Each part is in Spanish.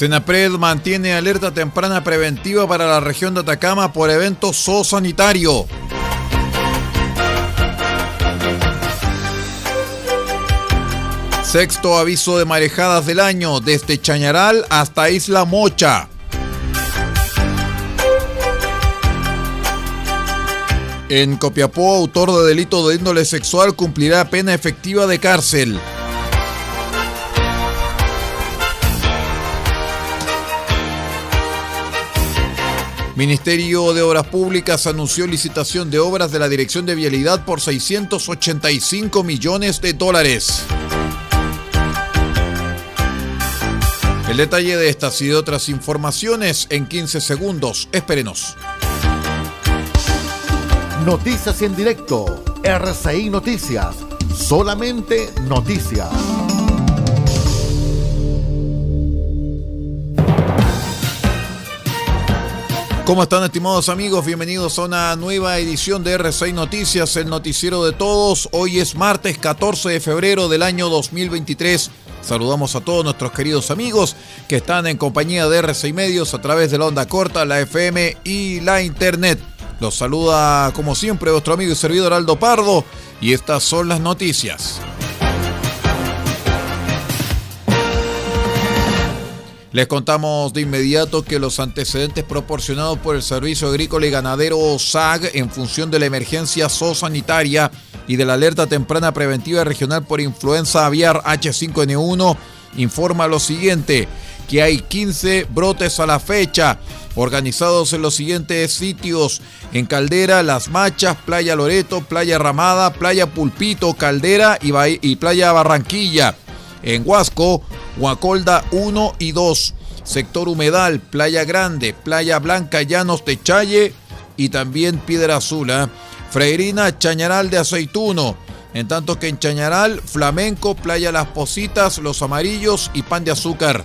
Senapred mantiene alerta temprana preventiva para la región de Atacama por evento zoosanitario. Sexto aviso de marejadas del año desde Chañaral hasta Isla Mocha. En Copiapó, autor de delito de índole sexual cumplirá pena efectiva de cárcel. Ministerio de Obras Públicas anunció licitación de obras de la Dirección de Vialidad por 685 millones de dólares. El detalle de estas y de otras informaciones en 15 segundos. Espérenos. Noticias en directo. RCI Noticias. Solamente noticias. ¿Cómo están estimados amigos? Bienvenidos a una nueva edición de R6 Noticias, el noticiero de todos. Hoy es martes 14 de febrero del año 2023. Saludamos a todos nuestros queridos amigos que están en compañía de R6 Medios a través de la onda corta, la FM y la Internet. Los saluda como siempre vuestro amigo y servidor Aldo Pardo y estas son las noticias. Les contamos de inmediato que los antecedentes proporcionados por el Servicio Agrícola y Ganadero SAG en función de la emergencia zoosanitaria y de la alerta temprana preventiva regional por influenza aviar H5N1 informa lo siguiente, que hay 15 brotes a la fecha organizados en los siguientes sitios, en Caldera, Las Machas, Playa Loreto, Playa Ramada, Playa Pulpito, Caldera y, y Playa Barranquilla. En Huasco, Huacolda 1 y 2, sector Humedal, Playa Grande, Playa Blanca, Llanos de Challe y también Piedra Azul. ¿eh? Freirina, Chañaral de Aceituno. En tanto que en Chañaral, Flamenco, Playa Las Positas, Los Amarillos y Pan de Azúcar.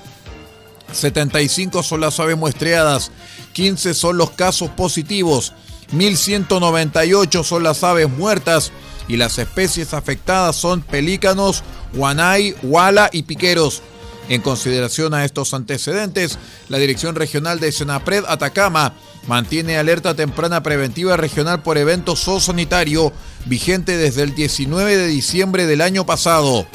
75 son las aves muestreadas, 15 son los casos positivos, 1198 son las aves muertas y las especies afectadas son pelícanos, guanay, huala y piqueros. En consideración a estos antecedentes, la Dirección Regional de Senapred Atacama mantiene alerta temprana preventiva regional por evento zoosanitario vigente desde el 19 de diciembre del año pasado.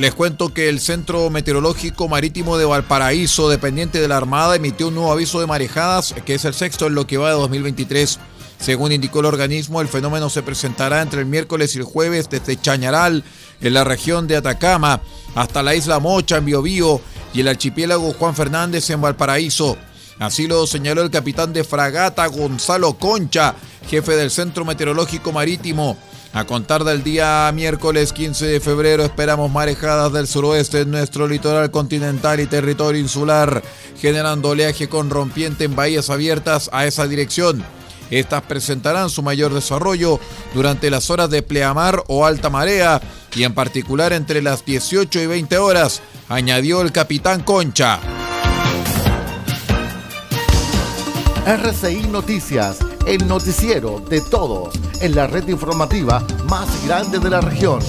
Les cuento que el Centro Meteorológico Marítimo de Valparaíso, dependiente de la Armada, emitió un nuevo aviso de marejadas, que es el sexto en lo que va de 2023. Según indicó el organismo, el fenómeno se presentará entre el miércoles y el jueves desde Chañaral, en la región de Atacama, hasta la isla Mocha, en Biobío, y el archipiélago Juan Fernández, en Valparaíso. Así lo señaló el capitán de fragata Gonzalo Concha, jefe del Centro Meteorológico Marítimo. A contar del día miércoles 15 de febrero esperamos marejadas del suroeste en nuestro litoral continental y territorio insular, generando oleaje con rompiente en bahías abiertas a esa dirección. Estas presentarán su mayor desarrollo durante las horas de pleamar o alta marea y en particular entre las 18 y 20 horas, añadió el capitán Concha. RCI Noticias el noticiero de todos en la red informativa más grande de la región.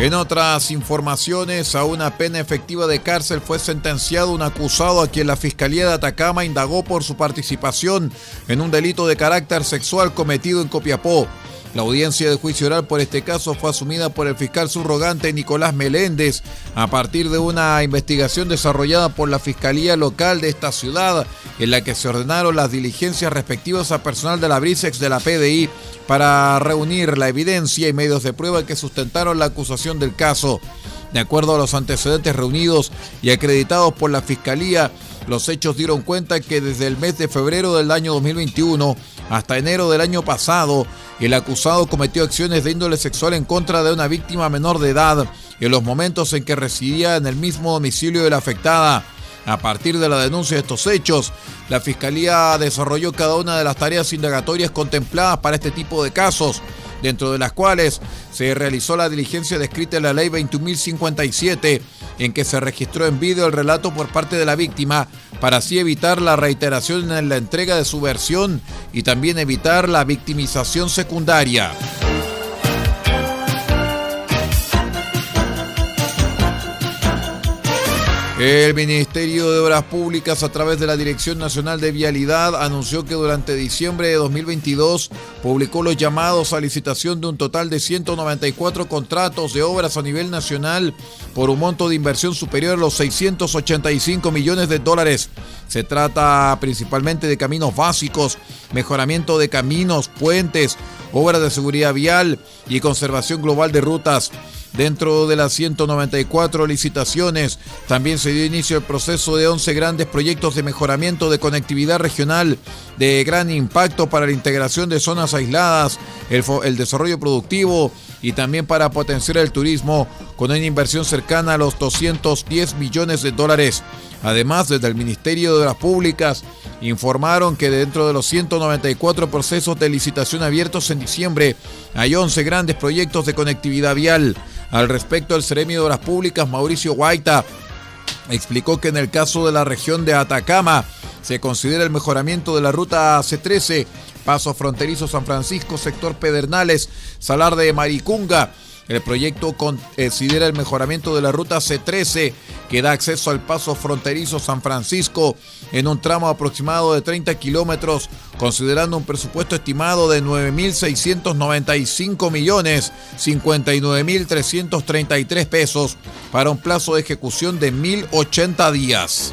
En otras informaciones, a una pena efectiva de cárcel fue sentenciado un acusado a quien la Fiscalía de Atacama indagó por su participación en un delito de carácter sexual cometido en Copiapó. La audiencia de juicio oral por este caso fue asumida por el fiscal subrogante Nicolás Meléndez a partir de una investigación desarrollada por la Fiscalía Local de esta ciudad, en la que se ordenaron las diligencias respectivas a personal de la BRISEX de la PDI para reunir la evidencia y medios de prueba que sustentaron la acusación del caso. De acuerdo a los antecedentes reunidos y acreditados por la Fiscalía, los hechos dieron cuenta que desde el mes de febrero del año 2021 hasta enero del año pasado, el acusado cometió acciones de índole sexual en contra de una víctima menor de edad en los momentos en que residía en el mismo domicilio de la afectada. A partir de la denuncia de estos hechos, la Fiscalía desarrolló cada una de las tareas indagatorias contempladas para este tipo de casos, dentro de las cuales se realizó la diligencia descrita en la Ley 21.057, en que se registró en vídeo el relato por parte de la víctima, para así evitar la reiteración en la entrega de su versión y también evitar la victimización secundaria. El Ministerio de Obras Públicas, a través de la Dirección Nacional de Vialidad, anunció que durante diciembre de 2022 publicó los llamados a licitación de un total de 194 contratos de obras a nivel nacional por un monto de inversión superior a los 685 millones de dólares. Se trata principalmente de caminos básicos, mejoramiento de caminos, puentes, obras de seguridad vial y conservación global de rutas. Dentro de las 194 licitaciones, también se dio inicio el proceso de 11 grandes proyectos de mejoramiento de conectividad regional de gran impacto para la integración de zonas aisladas, el, desarrollo productivo y también para potenciar el turismo con una inversión cercana a los 210 millones de dólares. Además, desde el Ministerio de las Públicas informaron que dentro de los 194 procesos de licitación abiertos en diciembre hay 11 grandes proyectos de conectividad vial. Al respecto, el Ceremio de Obras Públicas, Mauricio Guaita, explicó que en el caso de la región de Atacama se considera el mejoramiento de la ruta C13, paso fronterizo San Francisco, sector Pedernales, Salar de Maricunga, el proyecto considera el mejoramiento de la ruta C13 que da acceso al paso fronterizo San Francisco en un tramo aproximado de 30 kilómetros, considerando un presupuesto estimado de 9.695 millones 59.333 pesos para un plazo de ejecución de 1.080 días.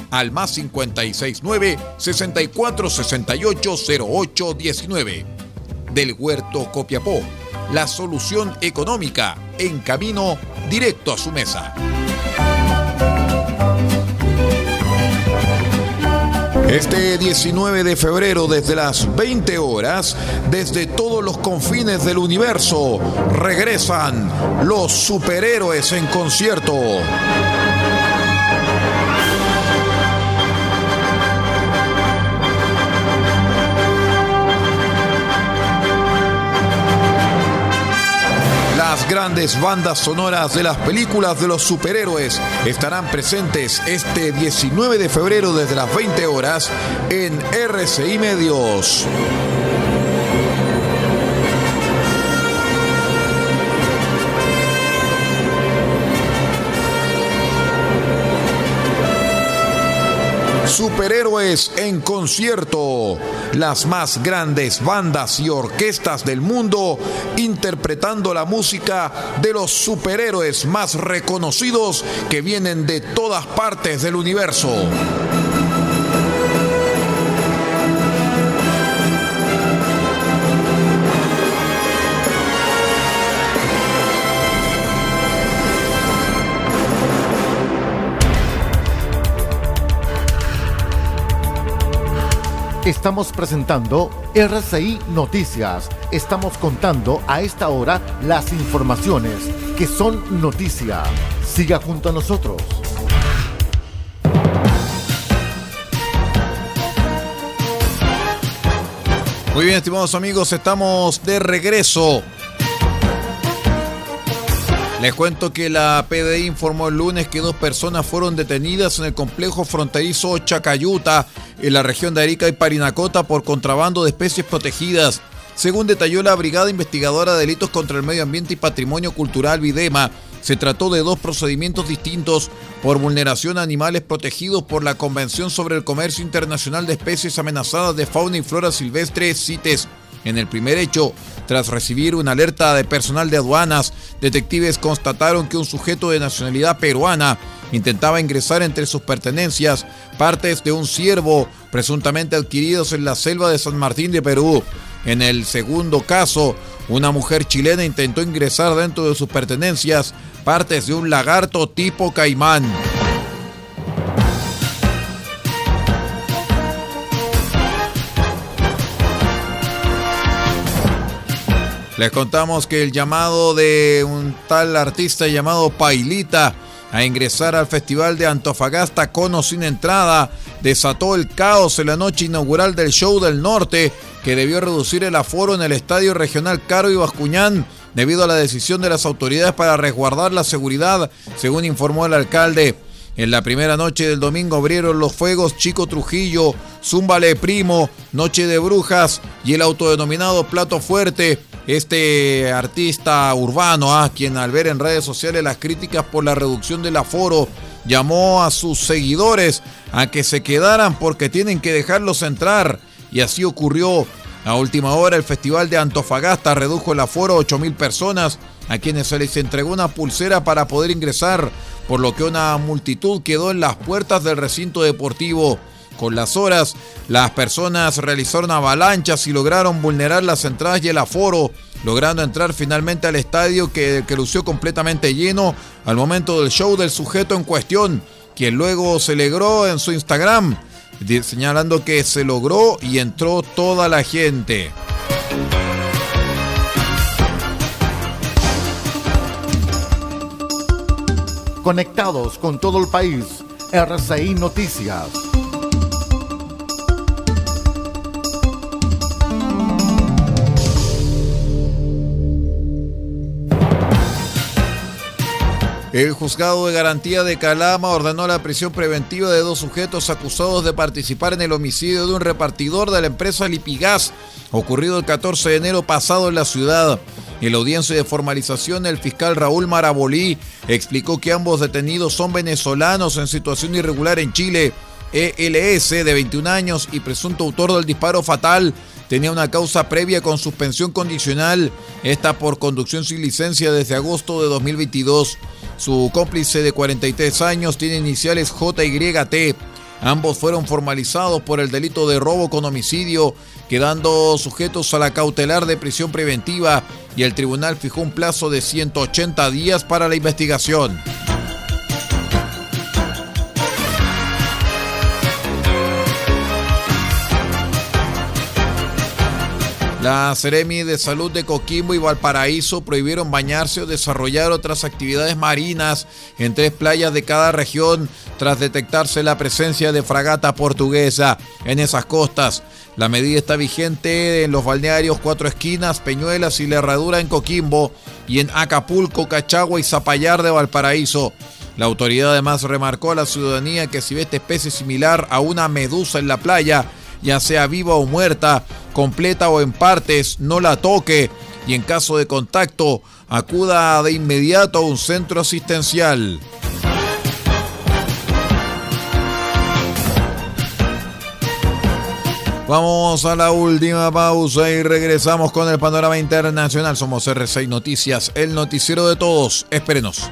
al más 569 64 68 08 19. Del Huerto Copiapó, la solución económica en camino directo a su mesa. Este 19 de febrero, desde las 20 horas, desde todos los confines del universo, regresan los superhéroes en concierto. Las grandes bandas sonoras de las películas de los superhéroes estarán presentes este 19 de febrero desde las 20 horas en RCI Medios. Superhéroes en concierto. Las más grandes bandas y orquestas del mundo interpretando la música de los superhéroes más reconocidos que vienen de todas partes del universo. Estamos presentando RCI Noticias. Estamos contando a esta hora las informaciones que son noticia. Siga junto a nosotros. Muy bien, estimados amigos, estamos de regreso. Les cuento que la PDI informó el lunes que dos personas fueron detenidas en el complejo fronterizo Chacayuta, en la región de Arica y Parinacota, por contrabando de especies protegidas. Según detalló la Brigada Investigadora de Delitos contra el Medio Ambiente y Patrimonio Cultural Videma, se trató de dos procedimientos distintos por vulneración a animales protegidos por la Convención sobre el Comercio Internacional de Especies Amenazadas de Fauna y Flora Silvestre, CITES. En el primer hecho, tras recibir una alerta de personal de aduanas, detectives constataron que un sujeto de nacionalidad peruana intentaba ingresar entre sus pertenencias partes de un ciervo presuntamente adquiridos en la selva de San Martín de Perú. En el segundo caso, una mujer chilena intentó ingresar dentro de sus pertenencias partes de un lagarto tipo caimán. Les contamos que el llamado de un tal artista llamado Pailita a ingresar al Festival de Antofagasta con o sin entrada desató el caos en la noche inaugural del Show del Norte, que debió reducir el aforo en el Estadio Regional Caro y Bascuñán debido a la decisión de las autoridades para resguardar la seguridad, según informó el alcalde. En la primera noche del domingo abrieron los fuegos Chico Trujillo, Zúmbale Primo, Noche de Brujas y el autodenominado Plato Fuerte, este artista urbano, a ah, quien al ver en redes sociales las críticas por la reducción del aforo, llamó a sus seguidores a que se quedaran porque tienen que dejarlos entrar. Y así ocurrió. A última hora el Festival de Antofagasta redujo el aforo a 8.000 personas, a quienes se les entregó una pulsera para poder ingresar, por lo que una multitud quedó en las puertas del recinto deportivo. Con las horas, las personas realizaron avalanchas y lograron vulnerar las entradas y el aforo, logrando entrar finalmente al estadio que, que lució completamente lleno al momento del show del sujeto en cuestión, quien luego se alegró en su Instagram, señalando que se logró y entró toda la gente. Conectados con todo el país, RCI Noticias. El juzgado de garantía de Calama ordenó la prisión preventiva de dos sujetos acusados de participar en el homicidio de un repartidor de la empresa Lipigas, ocurrido el 14 de enero pasado en la ciudad. En la audiencia de formalización, el fiscal Raúl Marabolí explicó que ambos detenidos son venezolanos en situación irregular en Chile. ELS, de 21 años y presunto autor del disparo fatal, tenía una causa previa con suspensión condicional, esta por conducción sin licencia desde agosto de 2022. Su cómplice de 43 años tiene iniciales JYT. Ambos fueron formalizados por el delito de robo con homicidio, quedando sujetos a la cautelar de prisión preventiva y el tribunal fijó un plazo de 180 días para la investigación. La Seremi de Salud de Coquimbo y Valparaíso prohibieron bañarse o desarrollar otras actividades marinas en tres playas de cada región tras detectarse la presencia de fragata portuguesa en esas costas. La medida está vigente en los balnearios Cuatro Esquinas, Peñuelas y La Herradura en Coquimbo y en Acapulco, Cachagua y Zapallar de Valparaíso. La autoridad además remarcó a la ciudadanía que si ve esta especie similar a una medusa en la playa, ya sea viva o muerta, completa o en partes, no la toque y en caso de contacto acuda de inmediato a un centro asistencial. Vamos a la última pausa y regresamos con el panorama internacional. Somos R6 Noticias, el noticiero de todos. Espérenos.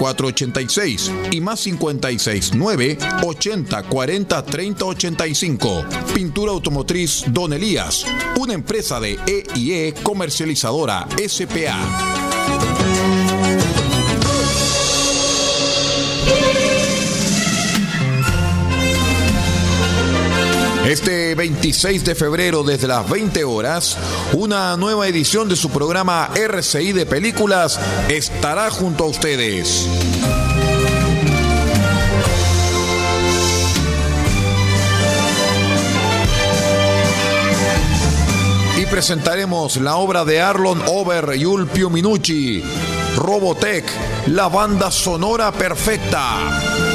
486 y más 56 9 80 40 30 85. Pintura automotriz Don Elías, una empresa de EIE comercializadora SPA. Este 26 de febrero desde las 20 horas, una nueva edición de su programa RCI de Películas estará junto a ustedes. Y presentaremos la obra de Arlon Over y Ulpio Minucci, Robotech, la banda sonora perfecta.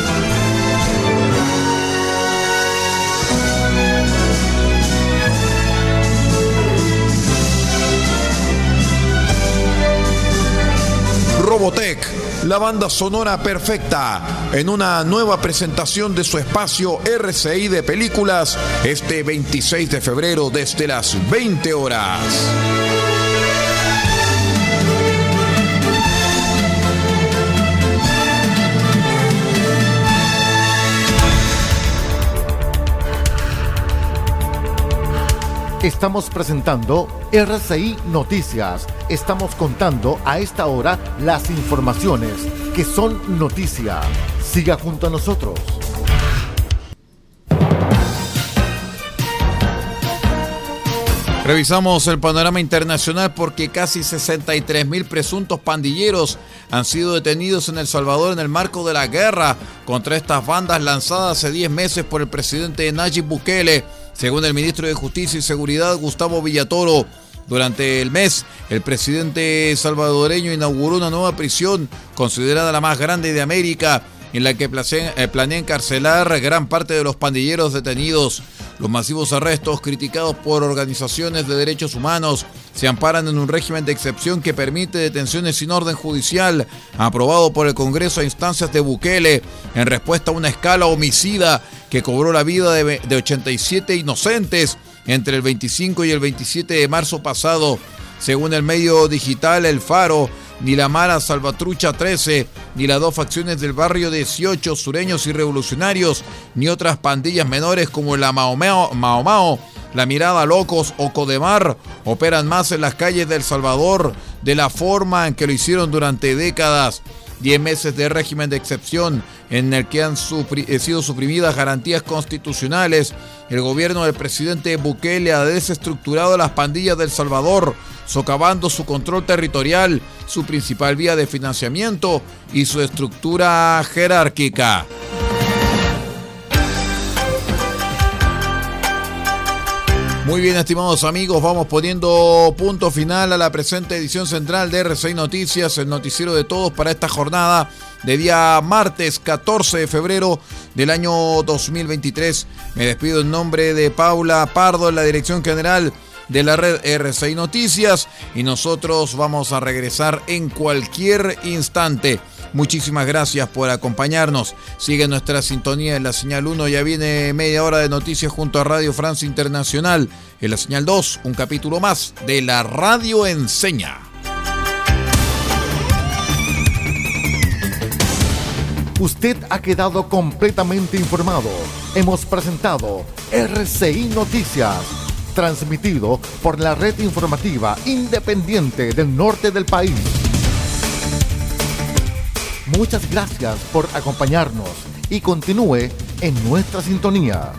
Robotech, la banda sonora perfecta, en una nueva presentación de su espacio RCI de películas este 26 de febrero desde las 20 horas. Estamos presentando RCI Noticias. Estamos contando a esta hora las informaciones que son noticia. Siga junto a nosotros. Revisamos el panorama internacional porque casi 63 mil presuntos pandilleros han sido detenidos en El Salvador en el marco de la guerra contra estas bandas lanzadas hace 10 meses por el presidente Nayib Bukele según el ministro de Justicia y Seguridad, Gustavo Villatoro, durante el mes, el presidente salvadoreño inauguró una nueva prisión considerada la más grande de América, en la que eh, planea encarcelar gran parte de los pandilleros detenidos. Los masivos arrestos criticados por organizaciones de derechos humanos se amparan en un régimen de excepción que permite detenciones sin orden judicial, aprobado por el Congreso a instancias de Bukele, en respuesta a una escala homicida que cobró la vida de, 87 inocentes entre el 25 y el 27 de marzo pasado. Según el medio digital El Faro, ni la Mara Salvatrucha 13, ni las dos facciones del barrio 18, sureños y revolucionarios, ni otras pandillas menores como la Mao Mao, la Mirada Locos o Codemar operan más en las calles de El Salvador de la forma en que lo hicieron durante décadas. Diez meses de régimen de excepción en el que han eh, sido suprimidas garantías constitucionales. El gobierno del presidente Bukele ha desestructurado las pandillas del Salvador, socavando su control territorial, su principal vía de financiamiento y su estructura jerárquica. Muy bien, estimados amigos, vamos poniendo punto final a la presente edición central de R6 Noticias, el noticiero de todos para esta jornada de día martes 14 de febrero del año 2023. Me despido en nombre de Paula Pardo en la dirección general de la red R6 Noticias y nosotros vamos a regresar en cualquier instante. Muchísimas gracias por acompañarnos. Sigue nuestra sintonía en la señal 1. Ya viene media hora de noticias junto a Radio Francia Internacional. En la señal 2, un capítulo más de la Radio Enseña. Usted ha quedado completamente informado. Hemos presentado RCI Noticias, transmitido por la red informativa independiente del norte del país. Muchas gracias por acompañarnos y continúe en nuestra sintonía